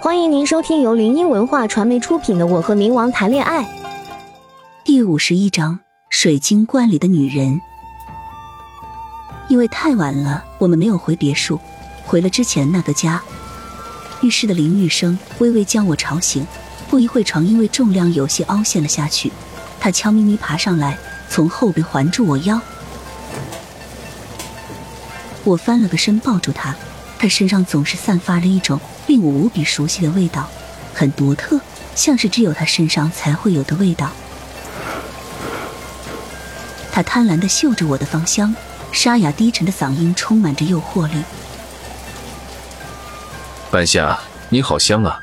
欢迎您收听由林音文化传媒出品的《我和冥王谈恋爱》第五十一章：水晶棺里的女人。因为太晚了，我们没有回别墅，回了之前那个家。浴室的淋浴声微微将我吵醒，不一会床因为重量有些凹陷了下去。他悄咪咪爬上来，从后背环住我腰。我翻了个身抱住他，他身上总是散发着一种。令我无比熟悉的味道，很独特，像是只有他身上才会有的味道。他贪婪的嗅着我的芳香，沙哑低沉的嗓音充满着诱惑力。半夏，你好香啊，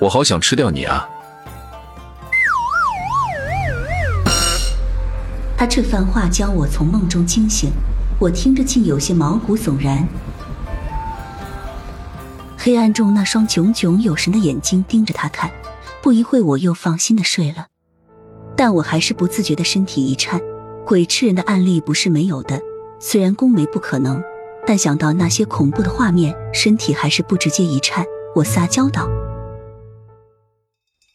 我好想吃掉你啊！他这番话将我从梦中惊醒，我听着竟有些毛骨悚然。黑暗中，那双炯炯有神的眼睛盯着他看。不一会，我又放心的睡了，但我还是不自觉的身体一颤。鬼吃人的案例不是没有的，虽然宫梅不可能，但想到那些恐怖的画面，身体还是不直接一颤。我撒娇道：“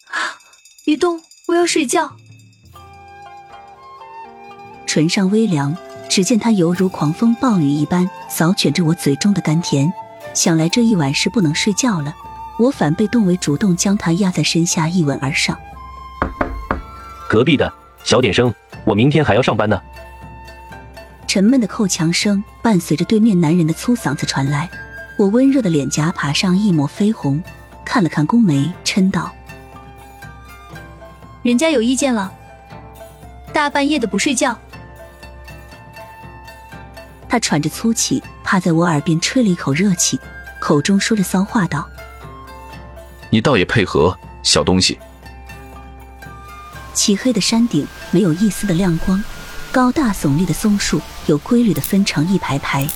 啊，别动，我要睡觉。”唇上微凉，只见他犹如狂风暴雨一般扫卷着我嘴中的甘甜。想来这一晚是不能睡觉了，我反被动为主动将他压在身下一吻而上。隔壁的小点声，我明天还要上班呢。沉闷的扣墙声伴随着对面男人的粗嗓子传来，我温热的脸颊爬上一抹绯红，看了看宫梅，嗔道：“人家有意见了，大半夜的不睡觉。”他喘着粗气，趴在我耳边吹了一口热气，口中说着骚话道：“你倒也配合，小东西。”漆黑的山顶没有一丝的亮光，高大耸立的松树有规律的分成一排排，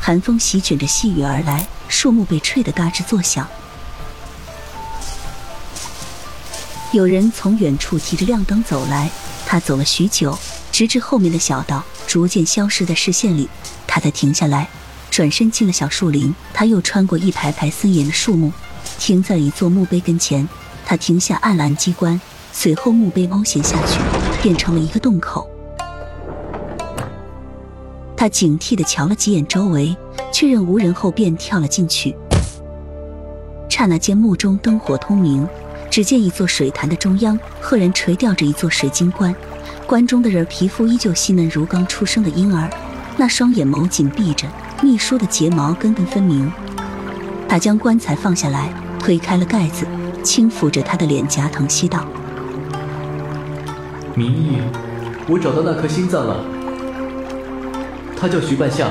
寒风席卷着细雨而来，树木被吹得嘎吱作响。有人从远处提着亮灯走来，他走了许久，直至后面的小道逐渐消失在视线里。他才停下来，转身进了小树林。他又穿过一排排森严的树木，停在了一座墓碑跟前。他停下，按了按机关，随后墓碑凹陷下去，变成了一个洞口。他警惕地瞧了几眼周围，确认无人后，便跳了进去。刹那间，墓中灯火通明，只见一座水潭的中央，赫然垂吊着一座水晶棺，棺中的人皮肤依旧细嫩如刚出生的婴儿。那双眼眸紧闭着，秘书的睫毛根根分明。他将棺材放下来，推开了盖子，轻抚着他的脸颊，疼惜道：“明义，我找到那颗心脏了。他叫徐半夏，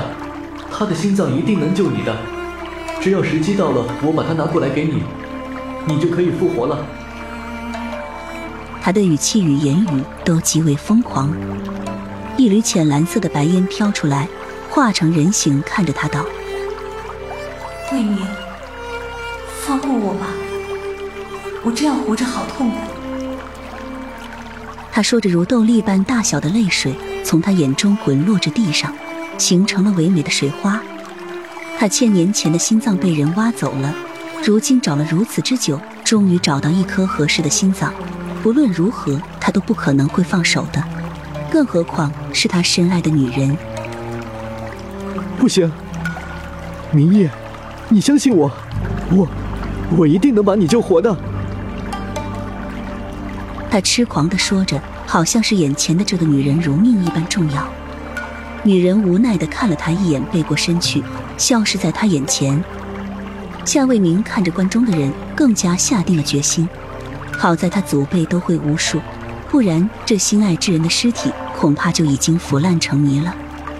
他的心脏一定能救你的。只要时机到了，我把它拿过来给你，你就可以复活了。”他的语气与言语都极为疯狂。一缕浅蓝色的白烟飘出来，化成人形，看着他道：“魏明，放过我吧，我这样活着好痛苦。”他说着，如豆粒般大小的泪水从他眼中滚落至地上，形成了唯美的水花。他千年前的心脏被人挖走了，如今找了如此之久，终于找到一颗合适的心脏。不论如何，他都不可能会放手的。更何况是他深爱的女人。不行，明夜，你相信我，我，我一定能把你救活的。他痴狂的说着，好像是眼前的这个女人如命一般重要。女人无奈的看了他一眼，背过身去，消失在他眼前。夏卫明看着关中的人，更加下定了决心。好在他祖辈都会巫术，不然这心爱之人的尸体。恐怕就已经腐烂成泥了，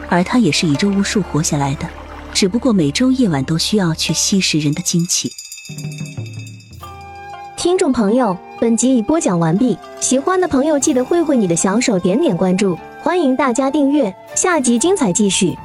而他也是以这巫术活下来的，只不过每周夜晚都需要去吸食人的精气。听众朋友，本集已播讲完毕，喜欢的朋友记得挥挥你的小手，点点关注，欢迎大家订阅，下集精彩继续。